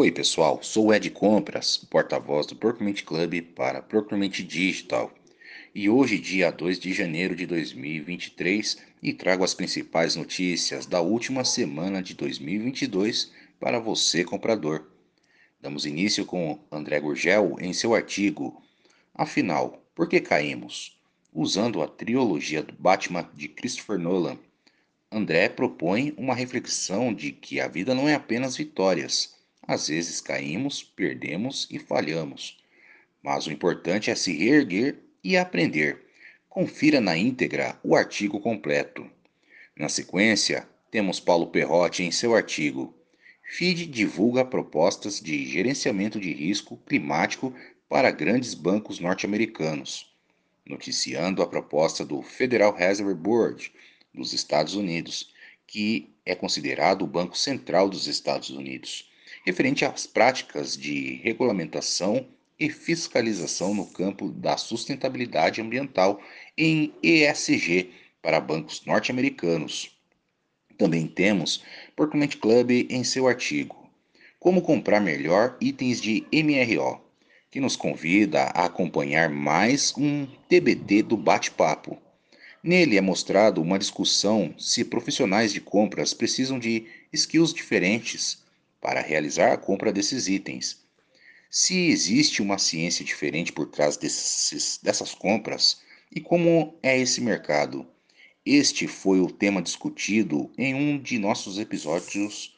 Oi, pessoal, sou o Ed Compras, porta-voz do Procurement Club para Procurement Digital. E hoje, dia 2 de janeiro de 2023, e trago as principais notícias da última semana de 2022 para você, comprador. Damos início com André Gurgel em seu artigo Afinal, por que caímos? Usando a trilogia do Batman de Christopher Nolan, André propõe uma reflexão de que a vida não é apenas vitórias às vezes caímos, perdemos e falhamos. Mas o importante é se reerguer e aprender. Confira na íntegra o artigo completo. Na sequência, temos Paulo Perrotti em seu artigo. FID divulga propostas de gerenciamento de risco climático para grandes bancos norte-americanos, noticiando a proposta do Federal Reserve Board dos Estados Unidos, que é considerado o Banco Central dos Estados Unidos referente às práticas de regulamentação e fiscalização no campo da sustentabilidade ambiental em ESG para bancos norte-americanos. Também temos Procurement Club em seu artigo Como comprar melhor itens de MRO, que nos convida a acompanhar mais um TBT do bate-papo. Nele é mostrado uma discussão se profissionais de compras precisam de skills diferentes para realizar a compra desses itens. Se existe uma ciência diferente por trás desses, dessas compras e como é esse mercado, este foi o tema discutido em um de nossos episódios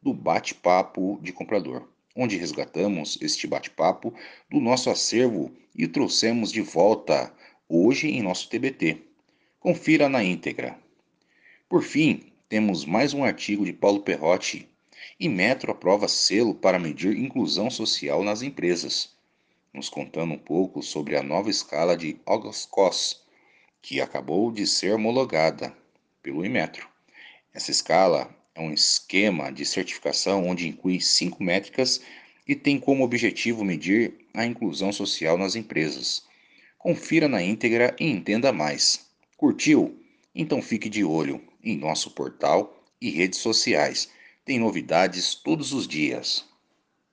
do Bate-Papo de Comprador, onde resgatamos este bate-papo do nosso acervo e trouxemos de volta hoje em nosso TBT. Confira na íntegra. Por fim, temos mais um artigo de Paulo Perrotti e Metro aprova selo para medir inclusão social nas empresas, nos contando um pouco sobre a nova escala de August que acabou de ser homologada pelo Inmetro. Essa escala é um esquema de certificação onde inclui cinco métricas e tem como objetivo medir a inclusão social nas empresas. Confira na íntegra e entenda mais. Curtiu? Então fique de olho em nosso portal e redes sociais tem novidades todos os dias.